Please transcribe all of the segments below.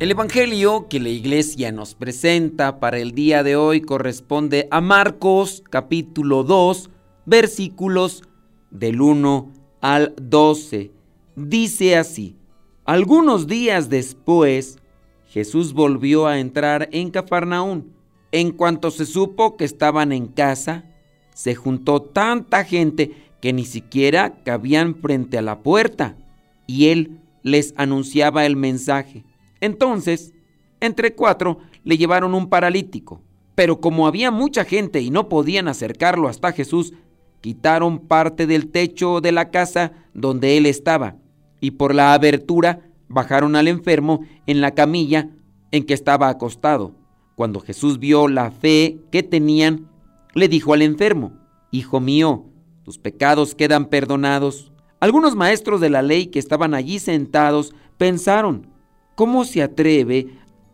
El Evangelio que la iglesia nos presenta para el día de hoy corresponde a Marcos capítulo 2 versículos del 1 al 12. Dice así, algunos días después Jesús volvió a entrar en Cafarnaún. En cuanto se supo que estaban en casa, se juntó tanta gente que ni siquiera cabían frente a la puerta, y él les anunciaba el mensaje. Entonces, entre cuatro le llevaron un paralítico, pero como había mucha gente y no podían acercarlo hasta Jesús, quitaron parte del techo de la casa donde él estaba y por la abertura bajaron al enfermo en la camilla en que estaba acostado. Cuando Jesús vio la fe que tenían, le dijo al enfermo, Hijo mío, tus pecados quedan perdonados. Algunos maestros de la ley que estaban allí sentados pensaron, ¿Cómo se atreve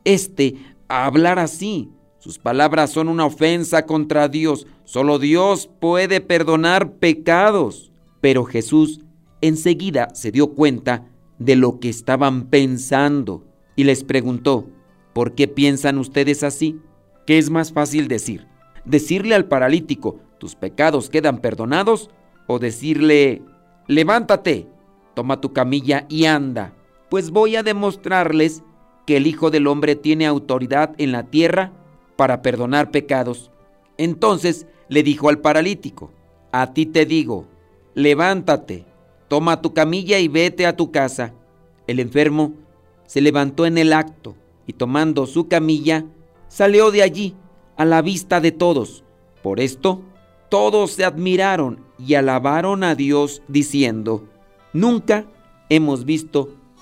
este a hablar así? Sus palabras son una ofensa contra Dios. Solo Dios puede perdonar pecados. Pero Jesús enseguida se dio cuenta de lo que estaban pensando y les preguntó, ¿por qué piensan ustedes así? ¿Qué es más fácil decir? ¿Decirle al paralítico, tus pecados quedan perdonados? ¿O decirle, levántate, toma tu camilla y anda? Pues voy a demostrarles que el Hijo del Hombre tiene autoridad en la tierra para perdonar pecados. Entonces le dijo al paralítico, a ti te digo, levántate, toma tu camilla y vete a tu casa. El enfermo se levantó en el acto y tomando su camilla, salió de allí a la vista de todos. Por esto, todos se admiraron y alabaron a Dios diciendo, nunca hemos visto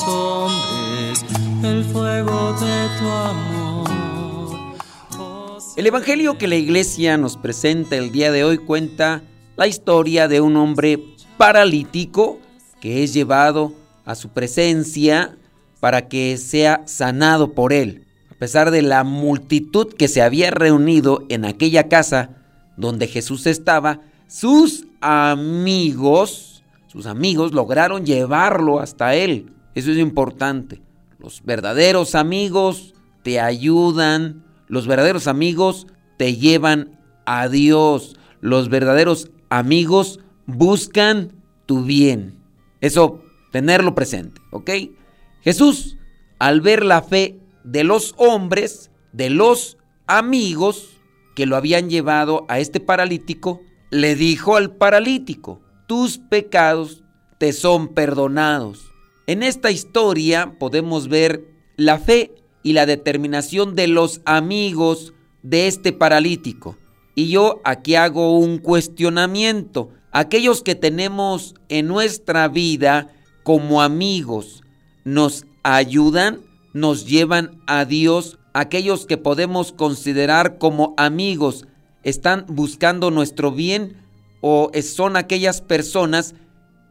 hombres el fuego de tu amor. El Evangelio que la iglesia nos presenta el día de hoy cuenta la historia de un hombre paralítico que es llevado a su presencia para que sea sanado por él. A pesar de la multitud que se había reunido en aquella casa donde Jesús estaba, sus amigos, sus amigos lograron llevarlo hasta él. Eso es importante. Los verdaderos amigos te ayudan, los verdaderos amigos te llevan a Dios, los verdaderos amigos buscan tu bien. Eso, tenerlo presente, ¿ok? Jesús, al ver la fe de los hombres, de los amigos que lo habían llevado a este paralítico, le dijo al paralítico, tus pecados te son perdonados. En esta historia podemos ver la fe y la determinación de los amigos de este paralítico. Y yo aquí hago un cuestionamiento. Aquellos que tenemos en nuestra vida como amigos, ¿nos ayudan? ¿Nos llevan a Dios? Aquellos que podemos considerar como amigos, están buscando nuestro bien o son aquellas personas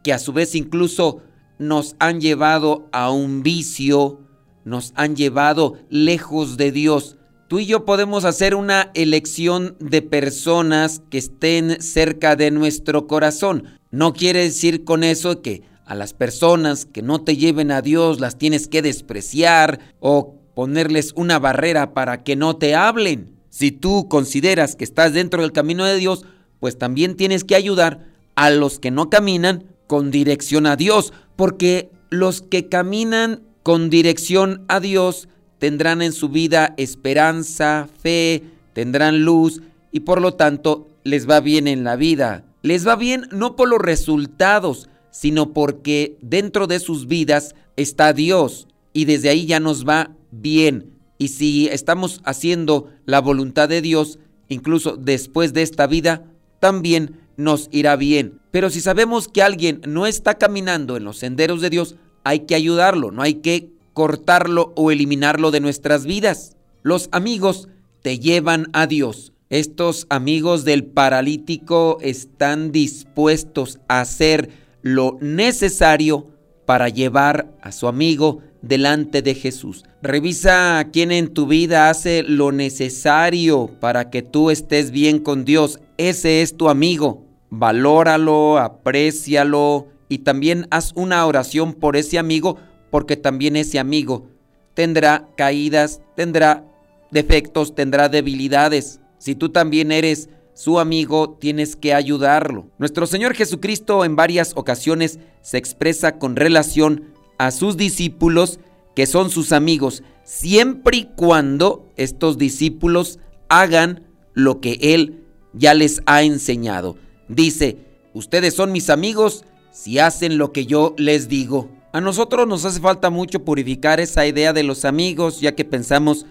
que a su vez incluso nos han llevado a un vicio, nos han llevado lejos de Dios. Tú y yo podemos hacer una elección de personas que estén cerca de nuestro corazón. No quiere decir con eso que a las personas que no te lleven a Dios las tienes que despreciar o ponerles una barrera para que no te hablen. Si tú consideras que estás dentro del camino de Dios, pues también tienes que ayudar a los que no caminan con dirección a Dios, porque los que caminan con dirección a Dios tendrán en su vida esperanza, fe, tendrán luz y por lo tanto les va bien en la vida. Les va bien no por los resultados, sino porque dentro de sus vidas está Dios y desde ahí ya nos va bien. Y si estamos haciendo la voluntad de Dios, incluso después de esta vida, también nos irá bien. Pero si sabemos que alguien no está caminando en los senderos de Dios, hay que ayudarlo, no hay que cortarlo o eliminarlo de nuestras vidas. Los amigos te llevan a Dios. Estos amigos del paralítico están dispuestos a hacer lo necesario para llevar a su amigo delante de Jesús. Revisa quién en tu vida hace lo necesario para que tú estés bien con Dios. Ese es tu amigo. Valóralo, aprécialo y también haz una oración por ese amigo porque también ese amigo tendrá caídas, tendrá defectos, tendrá debilidades. Si tú también eres su amigo, tienes que ayudarlo. Nuestro Señor Jesucristo en varias ocasiones se expresa con relación a sus discípulos que son sus amigos, siempre y cuando estos discípulos hagan lo que Él ya les ha enseñado. Dice, ustedes son mis amigos si hacen lo que yo les digo. A nosotros nos hace falta mucho purificar esa idea de los amigos, ya que pensamos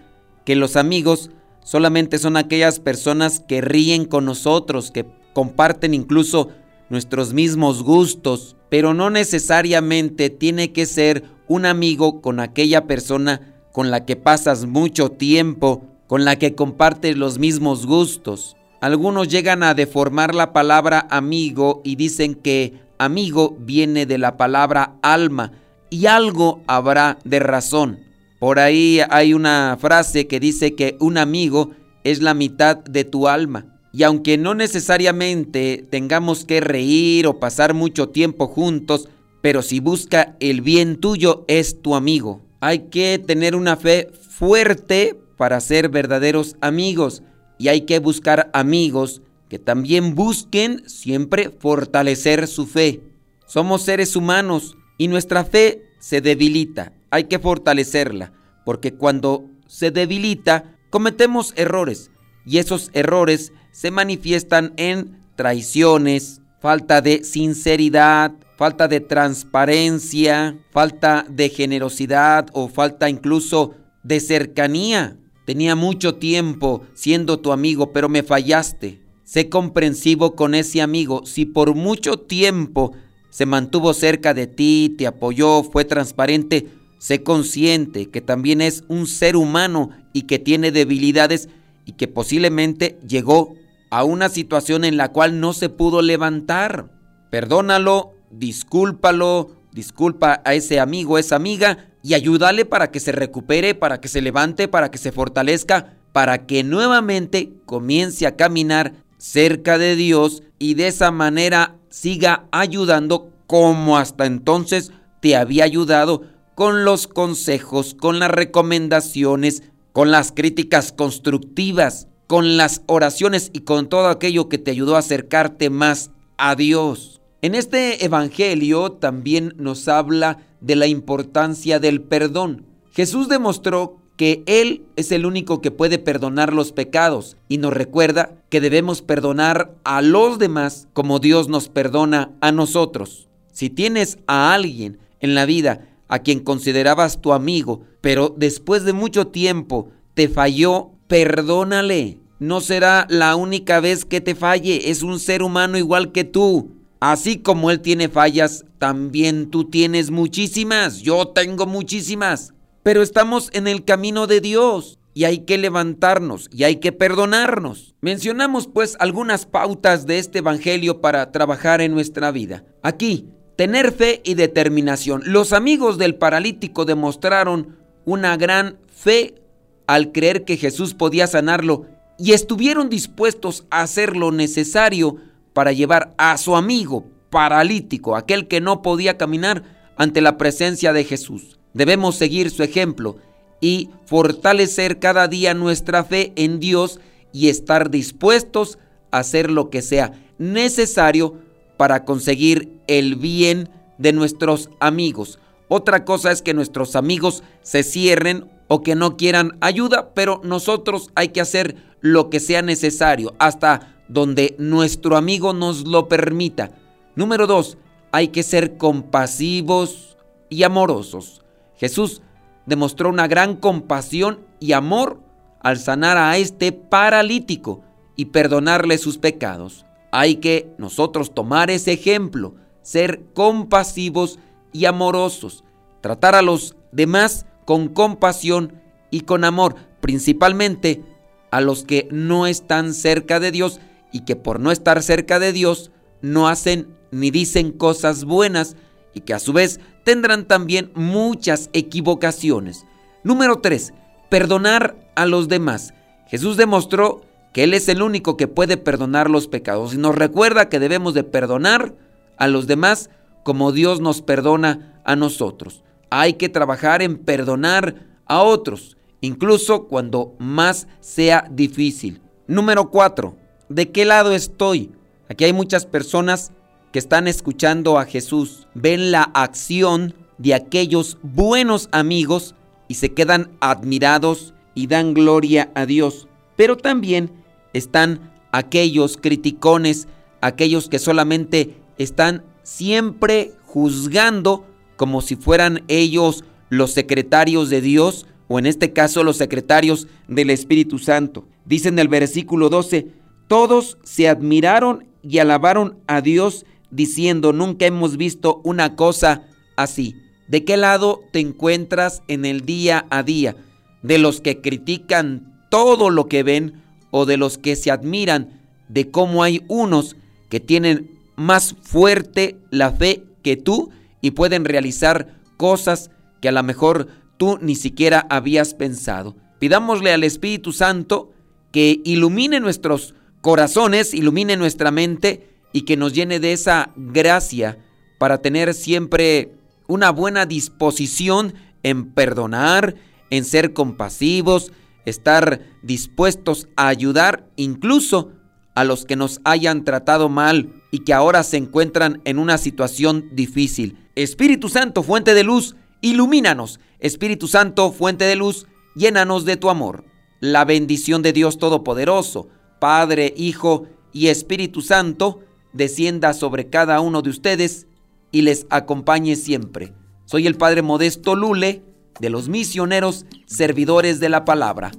que los amigos solamente son aquellas personas que ríen con nosotros, que comparten incluso nuestros mismos gustos, pero no necesariamente tiene que ser un amigo con aquella persona con la que pasas mucho tiempo, con la que compartes los mismos gustos. Algunos llegan a deformar la palabra amigo y dicen que amigo viene de la palabra alma y algo habrá de razón. Por ahí hay una frase que dice que un amigo es la mitad de tu alma. Y aunque no necesariamente tengamos que reír o pasar mucho tiempo juntos, pero si busca el bien tuyo es tu amigo. Hay que tener una fe fuerte para ser verdaderos amigos y hay que buscar amigos que también busquen siempre fortalecer su fe. Somos seres humanos y nuestra fe se debilita. Hay que fortalecerla, porque cuando se debilita cometemos errores y esos errores se manifiestan en traiciones, falta de sinceridad, falta de transparencia, falta de generosidad o falta incluso de cercanía. Tenía mucho tiempo siendo tu amigo, pero me fallaste. Sé comprensivo con ese amigo. Si por mucho tiempo se mantuvo cerca de ti, te apoyó, fue transparente, sé consciente que también es un ser humano y que tiene debilidades y que posiblemente llegó a una situación en la cual no se pudo levantar. Perdónalo, discúlpalo, disculpa a ese amigo, esa amiga y ayúdale para que se recupere, para que se levante, para que se fortalezca, para que nuevamente comience a caminar cerca de Dios y de esa manera siga ayudando como hasta entonces te había ayudado con los consejos, con las recomendaciones, con las críticas constructivas, con las oraciones y con todo aquello que te ayudó a acercarte más a Dios. En este Evangelio también nos habla de la importancia del perdón. Jesús demostró que Él es el único que puede perdonar los pecados y nos recuerda que debemos perdonar a los demás como Dios nos perdona a nosotros. Si tienes a alguien en la vida a quien considerabas tu amigo, pero después de mucho tiempo te falló, perdónale. No será la única vez que te falle, es un ser humano igual que tú. Así como él tiene fallas, también tú tienes muchísimas, yo tengo muchísimas. Pero estamos en el camino de Dios y hay que levantarnos y hay que perdonarnos. Mencionamos pues algunas pautas de este Evangelio para trabajar en nuestra vida. Aquí, tener fe y determinación. Los amigos del paralítico demostraron una gran fe al creer que Jesús podía sanarlo y estuvieron dispuestos a hacer lo necesario para llevar a su amigo paralítico, aquel que no podía caminar, ante la presencia de Jesús. Debemos seguir su ejemplo y fortalecer cada día nuestra fe en Dios y estar dispuestos a hacer lo que sea necesario para conseguir el bien de nuestros amigos. Otra cosa es que nuestros amigos se cierren o que no quieran ayuda, pero nosotros hay que hacer lo que sea necesario hasta donde nuestro amigo nos lo permita. Número dos, hay que ser compasivos y amorosos. Jesús demostró una gran compasión y amor al sanar a este paralítico y perdonarle sus pecados. Hay que nosotros tomar ese ejemplo, ser compasivos y amorosos, tratar a los demás con compasión y con amor, principalmente a los que no están cerca de Dios y que por no estar cerca de Dios no hacen ni dicen cosas buenas y que a su vez tendrán también muchas equivocaciones. Número 3. Perdonar a los demás. Jesús demostró que Él es el único que puede perdonar los pecados y nos recuerda que debemos de perdonar a los demás como Dios nos perdona a nosotros. Hay que trabajar en perdonar a otros, incluso cuando más sea difícil. Número 4. ¿De qué lado estoy? Aquí hay muchas personas que están escuchando a Jesús, ven la acción de aquellos buenos amigos y se quedan admirados y dan gloria a Dios. Pero también están aquellos criticones, aquellos que solamente están siempre juzgando como si fueran ellos los secretarios de Dios o en este caso los secretarios del Espíritu Santo. Dice en el versículo 12, todos se admiraron y alabaron a Dios diciendo, nunca hemos visto una cosa así. ¿De qué lado te encuentras en el día a día? ¿De los que critican todo lo que ven o de los que se admiran de cómo hay unos que tienen más fuerte la fe que tú y pueden realizar cosas que a lo mejor tú ni siquiera habías pensado? Pidámosle al Espíritu Santo que ilumine nuestros corazones, ilumine nuestra mente y que nos llene de esa gracia para tener siempre una buena disposición en perdonar, en ser compasivos, estar dispuestos a ayudar incluso a los que nos hayan tratado mal y que ahora se encuentran en una situación difícil. Espíritu Santo, fuente de luz, ilumínanos. Espíritu Santo, fuente de luz, llénanos de tu amor. La bendición de Dios Todopoderoso, Padre, Hijo y Espíritu Santo, descienda sobre cada uno de ustedes y les acompañe siempre. Soy el Padre Modesto Lule, de los misioneros servidores de la palabra.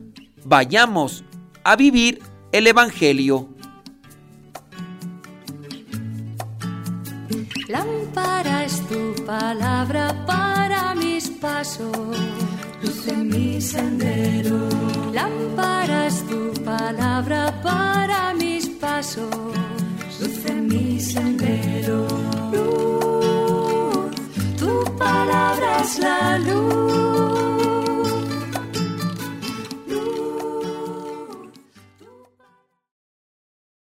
Vayamos a vivir el Evangelio. Lámpara es tu palabra para mis pasos, luz en mi sendero. Lámpara es tu palabra para mis pasos, luz mi sendero. Luz, tu palabra es la luz.